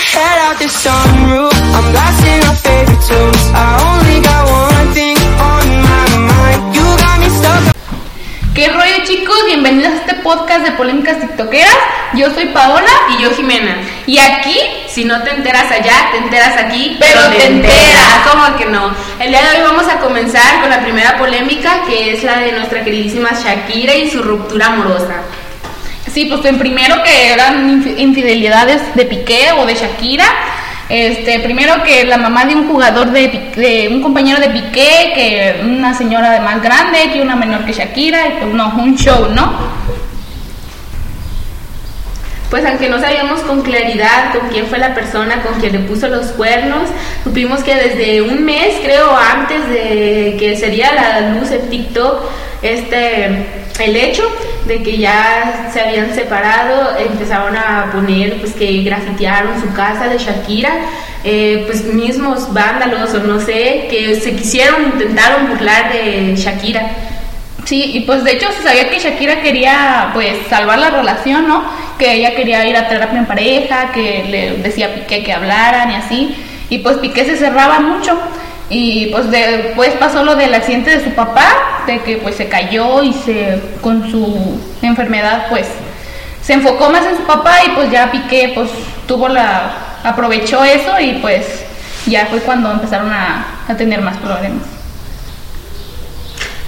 head out the sunroof. I'm blasting our favorite tunes. I only got one thing on my mind. You got me stuck. ¿Qué rollo chicos? Bienvenidos a este podcast de polémicas tiktokeras. Yo soy Paola Y yo, Jimena. y aquí Si no te enteras allá, te enteras aquí, Pero te enteras. ¿Cómo que no? El día de hoy vamos a comenzar con la primera polémica, que es la de nuestra queridísima Shakira y su ruptura amorosa. Sí, pues en primero que eran infi- infidelidades de Piqué o de Shakira. Este, primero que la mamá de un jugador de, de un compañero de Piqué, que una señora de más grande, que una menor que Shakira, y pues no, un show, ¿no? Pues aunque no sabíamos con claridad con quién fue la persona con quien le puso los cuernos, supimos que desde un mes, creo, antes de que sería la luz en TikTok, este, el hecho de que ya se habían separado, empezaron a poner, pues que grafitearon su casa de Shakira, eh, pues mismos vándalos o no sé, que se quisieron, intentaron burlar de Shakira. Sí, y pues de hecho se sabía que Shakira quería pues salvar la relación, ¿no? Que ella quería ir a terapia en pareja, que le decía a Piqué que hablaran y así. Y pues Piqué se cerraba mucho. Y pues después pasó lo del accidente de su papá, de que pues se cayó y se con su enfermedad pues se enfocó más en su papá y pues ya Piqué pues tuvo la aprovechó eso y pues ya fue cuando empezaron a, a tener más problemas.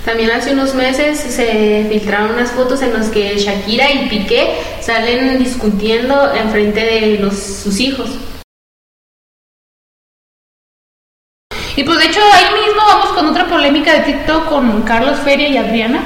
También hace unos meses se filtraron unas fotos en las que Shakira y Piqué salen discutiendo en frente de los, sus hijos. Y pues de hecho ahí mismo vamos con otra polémica de TikTok con Carlos Feria y Adriana,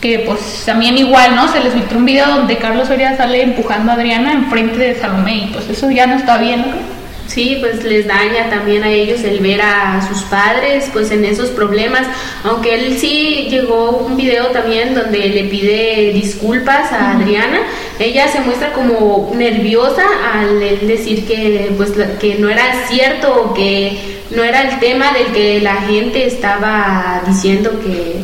que pues también igual, ¿no? Se les filtró un video donde Carlos Feria sale empujando a Adriana enfrente de Salomé y pues eso ya no está bien, ¿no? Sí, pues les daña también a ellos el ver a sus padres pues en esos problemas, aunque él sí llegó un video también donde le pide disculpas a Adriana, ella se muestra como nerviosa al decir que pues que no era cierto o que no era el tema del que la gente estaba diciendo que,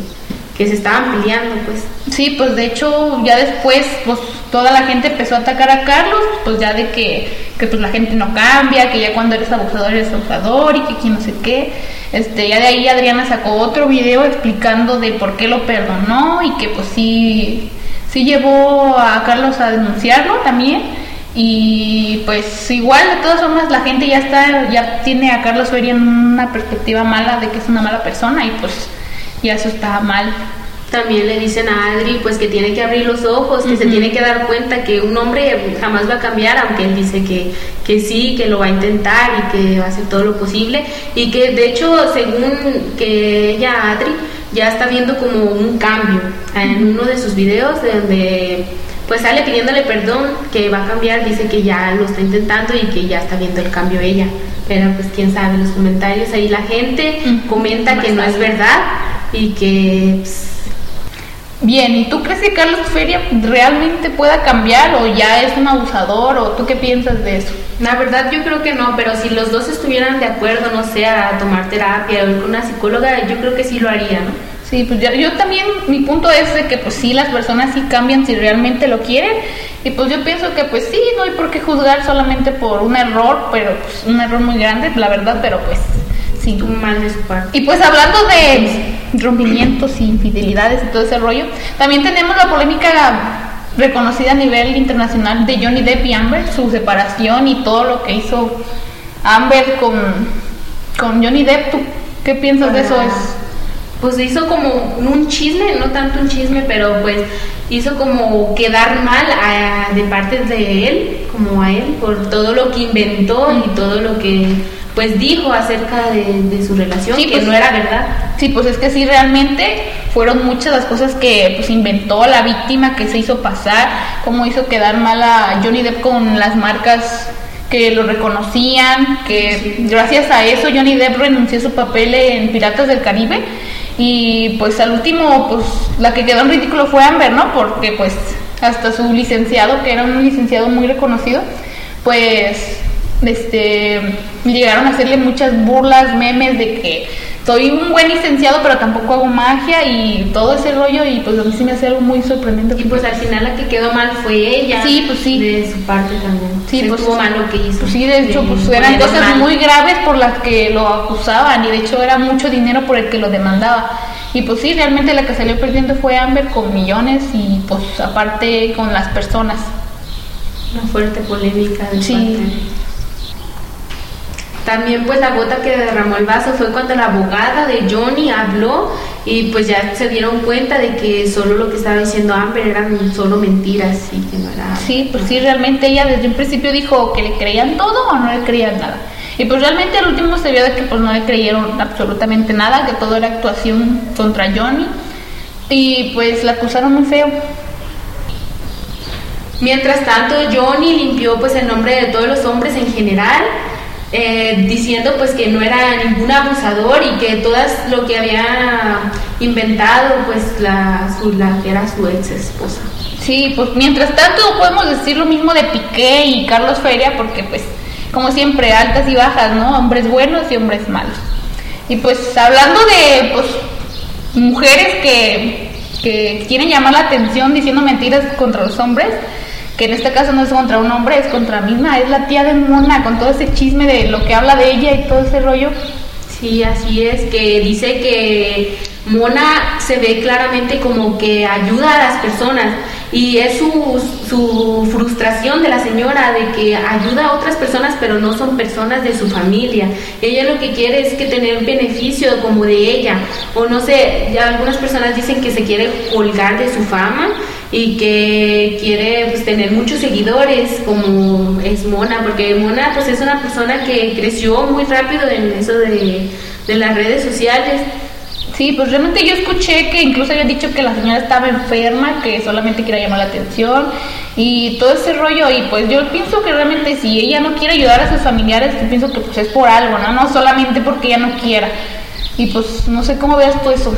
que se estaban peleando pues. Sí, pues de hecho ya después pues toda la gente empezó a atacar a Carlos, pues ya de que, que pues la gente no cambia, que ya cuando eres abusador eres abusador y que quién no sé qué. Este, ya de ahí Adriana sacó otro video explicando de por qué lo perdonó y que pues sí, sí llevó a Carlos a denunciarlo también. Y pues igual de todas formas la gente ya está, ya tiene a Carlos Feria en una perspectiva mala de que es una mala persona y pues ya eso está mal. También le dicen a Adri pues que tiene que abrir los ojos, que se tiene que dar cuenta que un hombre jamás va a cambiar, aunque él dice que, que sí, que lo va a intentar y que va a hacer todo lo posible. Y que de hecho, según que ella, Adri, ya está viendo como un cambio en uno de sus videos de donde pues sale pidiéndole perdón, que va a cambiar, dice que ya lo está intentando y que ya está viendo el cambio ella. Pero pues quién sabe, los comentarios ahí la gente comenta que no es verdad y que pues, Bien, ¿y tú crees que Carlos Feria realmente pueda cambiar o ya es un abusador o tú qué piensas de eso? La verdad yo creo que no, pero si los dos estuvieran de acuerdo, no sé, a tomar terapia o ir con una psicóloga, yo creo que sí lo haría, ¿no? Sí, pues yo, yo también, mi punto es de que pues sí, las personas sí cambian si realmente lo quieren y pues yo pienso que pues sí, no hay por qué juzgar solamente por un error, pero pues un error muy grande, la verdad, pero pues sí. Mal de su parte. Y pues hablando de rompimientos y infidelidades y todo ese rollo, también tenemos la polémica reconocida a nivel internacional de Johnny Depp y Amber, su separación y todo lo que hizo Amber con, con Johnny Depp. ¿Tú qué piensas de eso? Es, Pues hizo como un chisme, no tanto un chisme, pero pues hizo como quedar mal a- de parte de él, como a él, por todo lo que inventó y todo lo que pues dijo acerca de, de su relación, Sí, que pues- no era verdad. Sí, pues es que sí, realmente fueron muchas las cosas que pues inventó la víctima que se hizo pasar, cómo hizo quedar mal a Johnny Depp con las marcas que lo reconocían, que gracias a eso Johnny Depp renunció a su papel en Piratas del Caribe y pues al último pues la que quedó en ridículo fue Amber, ¿no? Porque pues hasta su licenciado, que era un licenciado muy reconocido, pues este llegaron a hacerle muchas burlas, memes de que soy un buen licenciado, pero tampoco hago magia y todo ese rollo y pues a mí sí me hace algo muy sorprendente. Y pues al final la que quedó mal fue ella. Sí, pues sí. De su parte también. Sí, Se pues estuvo mal lo que hizo. Pues sí, de hecho, pues eran cosas mal. muy graves por las que lo acusaban y de hecho era mucho dinero por el que lo demandaba. Y pues sí, realmente la que salió perdiendo fue Amber con millones y pues aparte con las personas. Una fuerte polémica de Sí. parte. También pues la gota que derramó el vaso fue cuando la abogada de Johnny habló y pues ya se dieron cuenta de que solo lo que estaba diciendo Amber eran solo mentiras y que no era... Sí, pues sí, realmente ella desde un principio dijo que le creían todo o no le creían nada. Y pues realmente al último se vio de que pues no le creyeron absolutamente nada, que todo era actuación contra Johnny. Y pues la acusaron muy feo. Mientras tanto, Johnny limpió pues el nombre de todos los hombres en general, eh, diciendo pues que no era ningún abusador y que todas lo que había inventado pues la, su, la que era su ex esposa. Sí, pues mientras tanto podemos decir lo mismo de Piqué y Carlos Feria porque pues como siempre altas y bajas, ¿no? Hombres buenos y hombres malos. Y pues hablando de pues mujeres que, que quieren llamar la atención diciendo mentiras contra los hombres, que en este caso no es contra un hombre, es contra misma, es la tía de Mona con todo ese chisme de lo que habla de ella y todo ese rollo. Sí, así es, que dice que Mona se ve claramente como que ayuda a las personas y es su, su frustración de la señora de que ayuda a otras personas pero no son personas de su familia. Ella lo que quiere es que tener beneficio como de ella o no sé, ya algunas personas dicen que se quiere colgar de su fama y que quiere pues tener muchos seguidores como es Mona porque Mona pues es una persona que creció muy rápido en eso de, de las redes sociales Sí, pues realmente yo escuché que incluso habían dicho que la señora estaba enferma, que solamente quería llamar la atención y todo ese rollo. Y pues yo pienso que realmente si ella no quiere ayudar a sus familiares, yo pienso que pues es por algo, ¿no? No solamente porque ella no quiera. Y pues no sé cómo veas tú eso,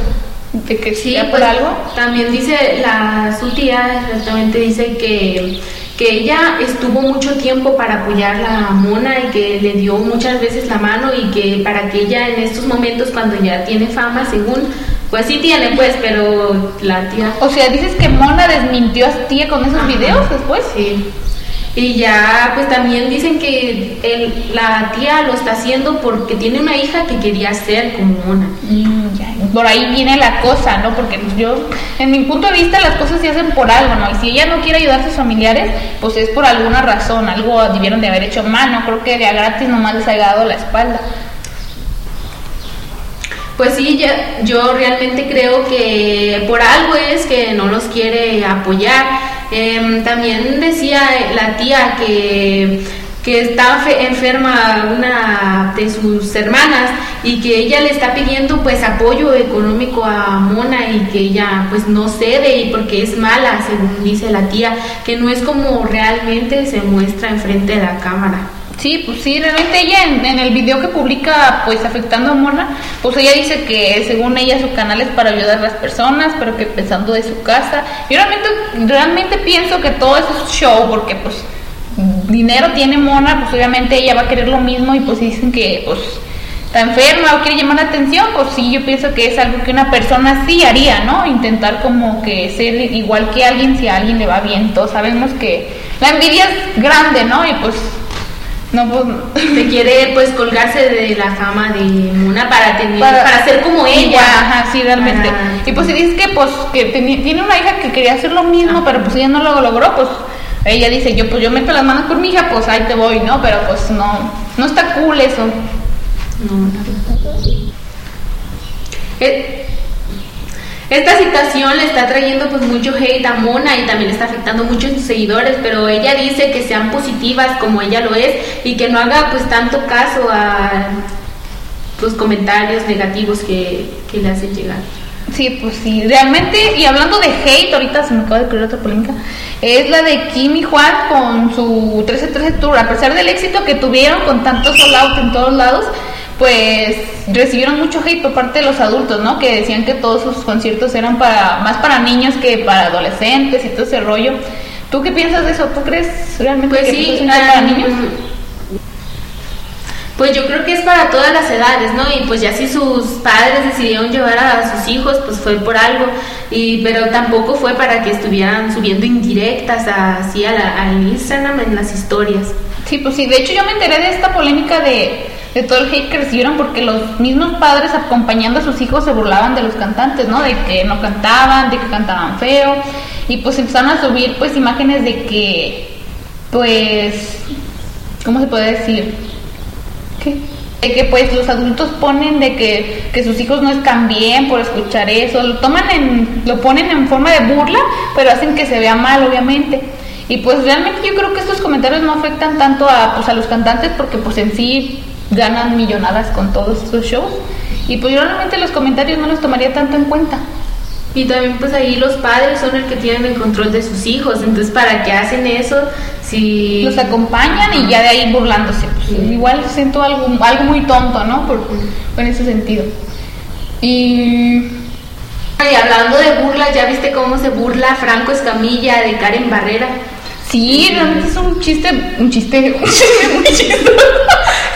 de que Sí, sea por pues, algo. También dice la su tía, exactamente dice que, que ella estuvo mucho tiempo para apoyar a Mona y que le dio muchas veces la mano y que para que ella en estos momentos cuando ya tiene fama, según, pues sí tiene pues, pero la tía O sea, dices que Mona desmintió a su tía con esos Ajá. videos después. Sí. Y ya, pues también dicen que el- la tía lo está haciendo porque tiene una hija que quería ser como Mona. Mm, ya, Por ahí viene la cosa, ¿no? Porque yo, en mi punto de vista, las cosas se hacen por algo, ¿no? Y si ella no quiere ayudar a sus familiares, pues es por alguna razón, algo debieron de haber hecho mal, no creo que de a gratis nomás les haya dado la espalda. Pues sí, ya- yo realmente creo que por algo es que no los quiere apoyar. Em, también decía la tía que, que está fe- enferma una de sus hermanas y que ella le está pidiendo pues apoyo económico a Mona y que ella pues no cede y porque es mala, según dice la tía, que no es como realmente se muestra enfrente de la cámara. Sí, pues sí, realmente ella en, en el video que publica, pues afectando a Mona, pues ella dice que según ella su canal es para ayudar a las personas, pero que empezando de su casa. Yo realmente, realmente pienso que todo eso es show, porque pues dinero tiene Mona, pues obviamente ella va a querer lo mismo y pues si dicen que pues está enferma o quiere llamar la atención, pues sí, yo pienso que es algo que una persona sí haría, ¿no? Intentar como que ser igual que alguien si a alguien le va bien. Todos sabemos que la envidia es grande, ¿no? Y pues no, pues Se quiere pues colgarse de la fama de Mona para tener, Para- para, ser como ella. Ajá, sí, realmente. Para- Y pues si dices que pues que tiene una hija que quería hacer lo mismo, Ajá. pero pues ella no lo logró, pues ella dice, yo pues yo meto las manos por mi hija, pues ahí te voy, ¿no? Pero pues no, no está cool eso. No, no. Eh, Esta situación le está trayendo pues mucho hate a Mona y también le está afectando mucho a sus seguidores, pero ella dice que sean positivas como ella lo es y que no haga pues tanto caso a los comentarios negativos que, que le hacen llegar. Sí, pues sí, realmente, y hablando de hate, ahorita se me acaba de ocurrir otra polémica, es la de Kim y Juan con su 13-13 Tour, a pesar del éxito que tuvieron con tantos sold out en todos lados, pues recibieron mucho hate por parte de los adultos, ¿no? Que decían que todos sus conciertos eran para más para niños que para adolescentes y todo ese rollo. ¿Tú qué piensas de eso? ¿Tú crees realmente Pues que sí, es para niños? Pues yo creo que es para todas las edades, ¿no? Y pues ya si sus padres decidieron llevar a sus hijos, pues fue por algo. Y pero tampoco fue para que estuvieran subiendo indirectas así a la- al Instagram en las historias. Sí, pues sí, de hecho yo me enteré de esta polémica de, de todo el hate que recibieron porque los mismos padres acompañando a sus hijos se burlaban de los cantantes, ¿no? De que no cantaban, de que cantaban feo y pues empezaron a subir pues imágenes de que pues ¿cómo se puede decir? ¿Qué? De que pues los adultos ponen de que, que sus hijos no están bien por escuchar eso, lo toman en, lo ponen en forma de burla, pero hacen que se vea mal obviamente. Y pues realmente yo creo que estos comentarios no afectan tanto a, pues, a los cantantes porque pues en sí ganan millonadas con todos estos shows. Y pues yo realmente los comentarios no los tomaría tanto en cuenta. Y también pues ahí los padres son el que tienen el control de sus hijos, entonces ¿para qué hacen eso? Si Los acompañan y ya de ahí burlándose. Pues, Igual siento algo, algo muy tonto, ¿no? Por, en ese sentido. Y Y hablando de burlas, ¿ya viste cómo se burla Franco Escamilla de Karen Barrera? Sí, realmente es un chiste, un chiste, un chiste muy chistoso.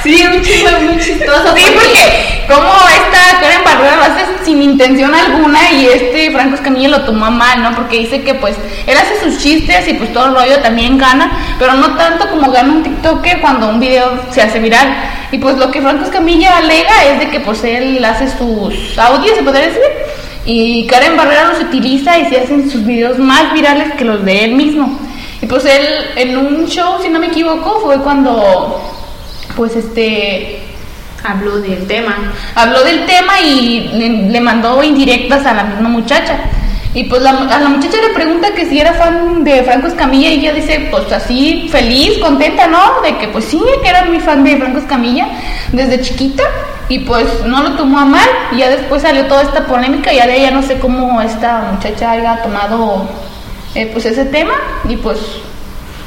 Sí, un chiste muy chistoso. Sí, porque como esta Karen Barrera lo hace sin intención alguna y este Franco Escamilla lo tomó mal, ¿no? Porque dice que pues él hace sus chistes y pues todo el rollo también gana, pero no tanto como gana un TikToker cuando un video se hace viral. Y pues lo que Franco Escamilla alega es de que pues él hace sus audios, se podría decir, y Karen Barrera los utiliza y se hacen sus videos más virales que los de él mismo. Y pues él en un show, si no me equivoco, fue cuando pues este Habló del tema. habló del tema y le, mandó indirectas a la misma muchacha. Y pues la, a la muchacha le pregunta que si era fan de Franco Escamilla y ella dice, pues así, feliz, contenta, ¿no? De que pues sí, que era muy fan de Franco Escamilla desde chiquita y pues no lo tomó a mal. Y ya después salió toda esta polémica y ya de ella no sé cómo esta muchacha haya tomado eh, pues ese tema y pues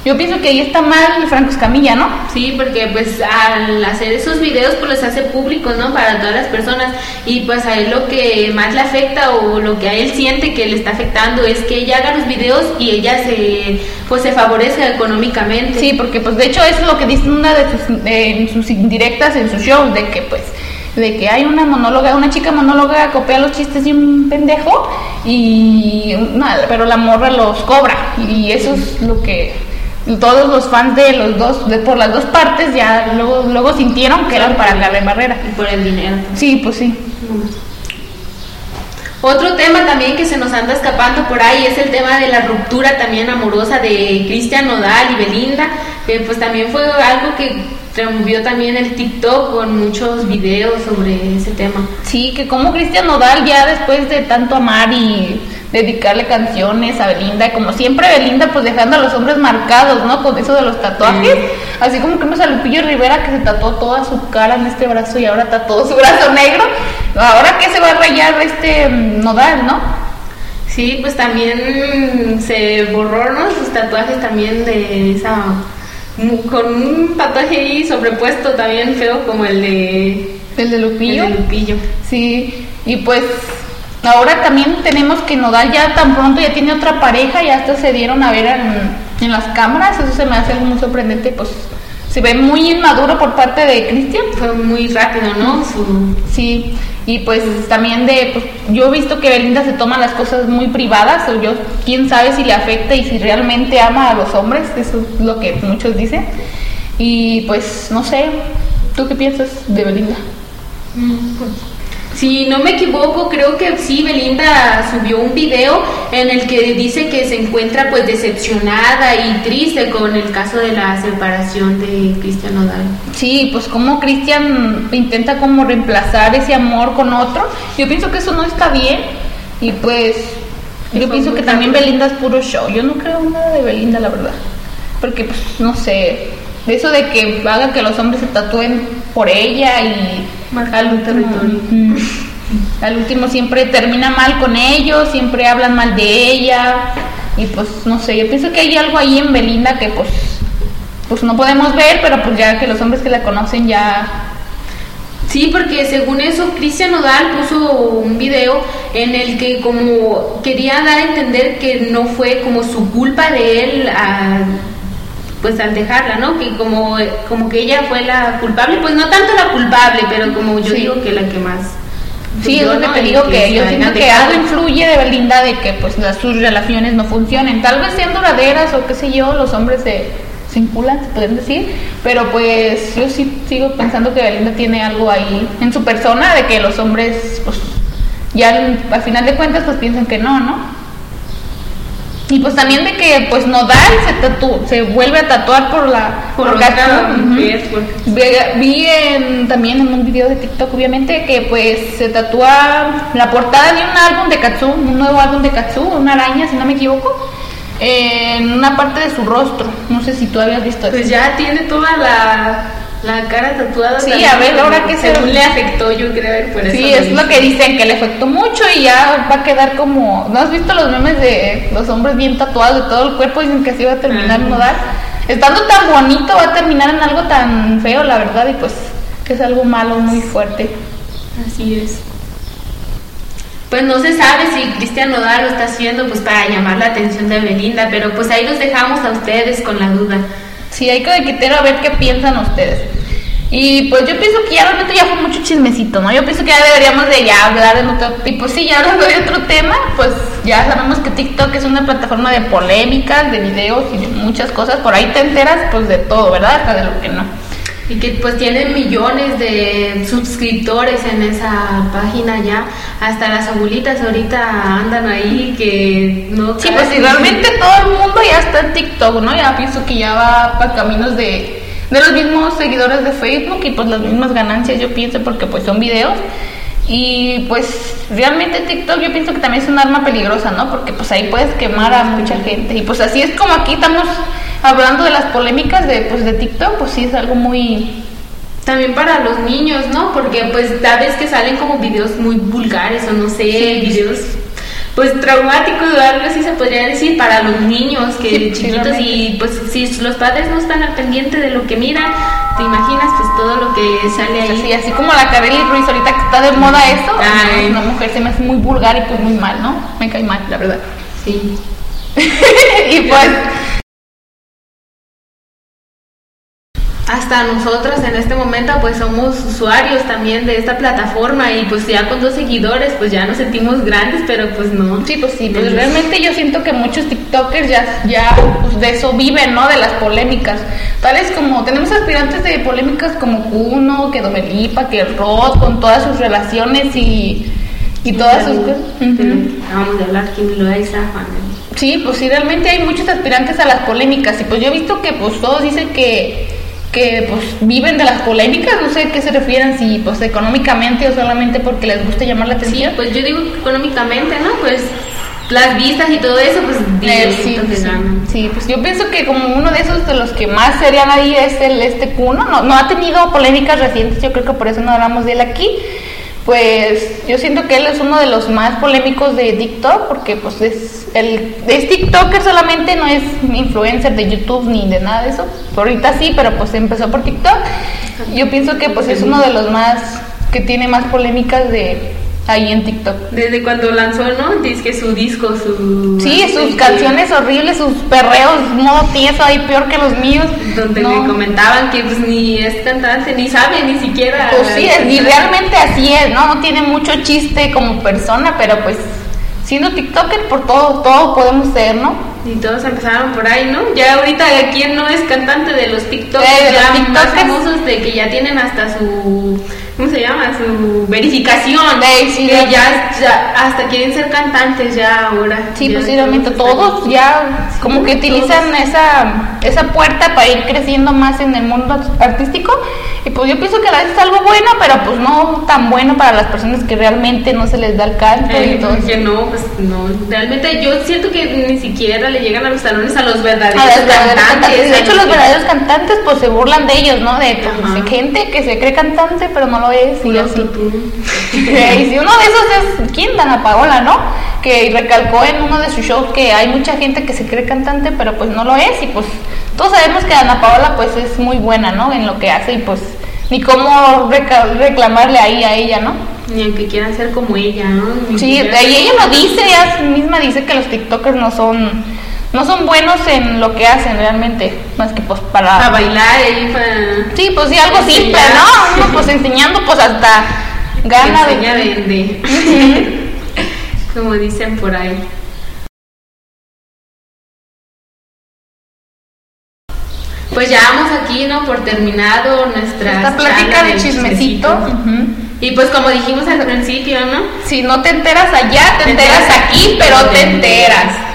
yo pienso que ahí está mal Franco Escamilla, ¿no? Sí, porque pues al hacer esos videos pues los hace públicos, ¿no? Para todas las personas y pues a él lo que más le afecta o lo que a él siente que le está afectando es que ella haga los videos y ella se pues se favorezca económicamente. Sí, porque pues de hecho eso es lo que dice una de sus, eh, en sus indirectas en sus shows, de que pues de que hay una monóloga, una chica monóloga copia los chistes de un pendejo y una- pero la morra los cobra y eso es lo que todos los fans de los dos de por las dos partes ya luego luego sintieron que eran para Karen Barrera. Y por el dinero. Sí, pues sí. Otro tema también que se nos anda escapando por ahí es el tema de la ruptura también amorosa de Cristian Nodal y Belinda, que pues también fue algo que removió también el TikTok con muchos videos sobre ese tema. Sí, que como Cristian Nodal ya después de tanto amar y dedicarle canciones a Belinda, como siempre Belinda pues dejando a los hombres marcados, ¿no? Con eso de los tatuajes, así como que vemos a Lupillo Rivera que se tatuó toda su cara en este brazo y ahora tatuó su brazo negro, ahora que se va a rayar este mm, Nodal, ¿no? Sí, pues también se borró ¿no? sus tatuajes también de esa con un tatuaje ahí sobrepuesto también feo como el de, El de Lupillo. el de Lupillo. Sí, y pues ahora también tenemos que Nodal ya tan pronto ya tiene otra pareja, ya hasta se dieron a ver en, en las cámaras, eso se me hace muy sorprendente, pues se ve muy inmaduro por parte de Cristian. Fue muy rápido, ¿no? Su, Sí, y pues también de, pues yo he visto que Belinda se toma las cosas muy privadas, o yo, quién sabe si le afecta y si realmente ama a los hombres, eso es lo que muchos dicen. Y pues no sé, ¿tú qué piensas de Belinda? Si no me equivoco, creo que sí, Belinda subió un video en el que dice que se encuentra pues decepcionada y triste con el caso de la separación de Cristian Nodal. Sí, pues como Cristian intenta como reemplazar ese amor con otro, yo pienso que eso no está bien y pues yo Eso pienso que también. Belinda es puro show, yo no creo nada de Belinda la verdad, porque pues no sé, eso de que haga que los hombres se tatúen por ella y Marcar al territorio. Al último siempre termina mal con ellos, siempre hablan mal de ella y pues no sé, yo pienso que hay algo ahí en Belinda que pues pues no podemos ver, pero pues ya que los hombres que la conocen ya Sí, porque según eso, Cristian Nodal puso un video en el que como quería dar a entender que no fue como su culpa de él a- pues al dejarla, ¿no? Que como, como que ella fue la culpable, pues no tanto la culpable, pero como yo Sí. digo que la que más... Sí, es yo, lo que ¿no? te digo que yo siento que algo influye de Belinda de que pues las, sus relaciones no funcionen. Tal vez sean duraderas o qué sé yo, los hombres se, se inculan, se pueden decir. Pero pues yo sí sigo pensando que Belinda tiene algo ahí en su persona de que los hombres pues ya al, al final de cuentas pues piensan que no, ¿no? Y pues también de que pues Nodal se tatu se vuelve a tatuar por la Por por Vi, vi en- también en un video de TikTok, obviamente, que pues se tatúa la portada de un álbum de Katsu, un nuevo álbum de Katsu, una araña, si no me equivoco, en una parte de su rostro. No sé si tú habías visto eso. Pues ya tiene toda la, la cara tatuada. Sí, a ver, ahora qué se- le afectó, yo creo, por eso Sí, es lo que dicen, que le afectó mucho y ya va a quedar como... ¿No has visto los memes de los hombres bien tatuados de todo el cuerpo? Dicen que así va a terminar Ajá. Nodal. Estando tan bonito va a terminar en algo tan feo, la verdad, y pues que es algo malo, muy fuerte. Así es. Pues no se sabe si Cristian Nodal lo está haciendo pues para llamar la atención de Belinda, pero pues ahí los dejamos a ustedes con la duda. Sí, hay que quitar a ver qué piensan ustedes. Y pues yo pienso que ya realmente ya fue mucho chismecito, ¿no? Yo pienso que ya deberíamos de ya hablar en otro... Y pues sí, ya hablando de otro tema, pues ya sabemos que TikTok es una plataforma de polémicas, de videos y de muchas cosas. Por ahí te enteras pues de todo, ¿verdad? Hasta de lo que no. Y que pues tienen millones de suscriptores en esa página ya. Hasta las abuelitas ahorita andan ahí que no Sí, pues si- realmente todo el mundo ya está en TikTok, ¿no? Ya pienso que ya va para caminos de, de los mismos seguidores de Facebook y pues las mismas ganancias, yo pienso, porque pues son videos. Y pues realmente TikTok yo pienso que también es un arma peligrosa, ¿no? Porque pues ahí puedes quemar a mucha gente. Y pues así es como aquí estamos hablando de las polémicas de, pues, de TikTok, pues sí es algo muy... También para los niños, ¿no? Porque pues a veces que salen como videos muy vulgares o no sé, Sí. videos pues traumáticos o algo así se podría decir para los niños que Sí, chiquitos y pues si los padres no están al pendiente de lo que miran, te imaginas pues todo lo que sale ahí. Así, así como la Kareli Ruiz ahorita que está de moda eso, Ay. una mujer se me hace muy vulgar y pues muy mal, ¿no? Me cae mal, la verdad. Sí. y pues Hasta nosotros en este momento pues somos usuarios también de esta plataforma y pues ya con dos seguidores pues ya nos sentimos grandes, pero pues no. Sí, pues sí, pues realmente yo siento que muchos TikTokers ya, ya pues, de eso viven, ¿no? De las polémicas. Tales como, tenemos aspirantes de polémicas como Kuno, que Domelipa, que Rod, con todas sus relaciones y, y todas sus cosas. Ujú. Vamos a hablar Kim Loaiza. Sí, pues sí, realmente hay muchos aspirantes a las polémicas y pues yo he visto que pues todos dicen que que pues viven de las polémicas, no sé a qué se refieren, si pues económicamente o solamente porque les gusta llamar la Sí, atención. pues yo digo económicamente, ¿no? Pues las vistas y todo eso, pues Eh, sí, que sí, sí, pues yo pienso que como uno de esos de los que más serían ahí es el este Kuno, no, no ha tenido polémicas recientes, yo creo que por eso no hablamos de él aquí. Pues yo siento que él es uno de los más polémicos de TikTok porque pues es el es TikToker solamente, no es influencer de YouTube ni de nada de eso. Ahorita sí, pero pues empezó por TikTok. Yo pienso que pues es uno de los más que tiene más polémicas de ahí en TikTok. Desde cuando lanzó, ¿no? Dice que su disco, su... Sí, sus que- canciones horribles, sus perreos, modo tieso ahí peor que los míos. Donde No. le comentaban que pues ni es cantante, ni sabe ni siquiera... Pues sí, es- y realmente así es, ¿no? No tiene mucho chiste como persona, pero pues siendo TikToker por todo, todo podemos ser, ¿no? Y todos empezaron por ahí, ¿no? Ya ahorita quién no es cantante de los TikToks Eh, de los ya más TikTokers. famosos de que ya tienen hasta su ¿cómo se llama? su verificación. De- sí, que ya, ya hasta quieren ser cantantes ya ahora. Sí, Ya posiblemente todos todos ya como que utilizan esa, esa puerta para ir creciendo más en el mundo artístico. Y pues yo pienso que a veces es algo bueno, pero pues no tan bueno para las personas que realmente no se les da el canto Eh, eso. que no, pues no. Realmente yo siento que ni siquiera le llegan a los talones a los A verdaderos los verdaderos cantantes. De a hecho, los verdaderos cantantes pues se burlan de ellos, ¿no? De pues, gente que se cree cantante pero no lo es y así. y si uno de esos es quién, Dana Paola, ¿no? Que recalcó en uno de sus shows que hay mucha gente que se cree cantante pero pues no lo es y pues todos sabemos que Dana Paola pues es muy buena, ¿no? En lo que hace y pues ni cómo reclamarle ahí a ella, ¿no? Ni aunque quieran ser como ella, ¿no? Ni Sí, y ella lo dice, ella misma dice que los TikTokers no son no son buenos en lo que hacen realmente, más que pues para... Para bailar y para... Sí, pues sí, algo simple. ¿no? Uno pues enseñando pues hasta gana de... Vende. Como dicen por ahí. Pues ya vamos aquí, ¿no? Por terminado nuestra Esta plática de chismecito. Y pues como dijimos al principio, ¿no? Si no te enteras allá, te enteras aquí, pero te enteras.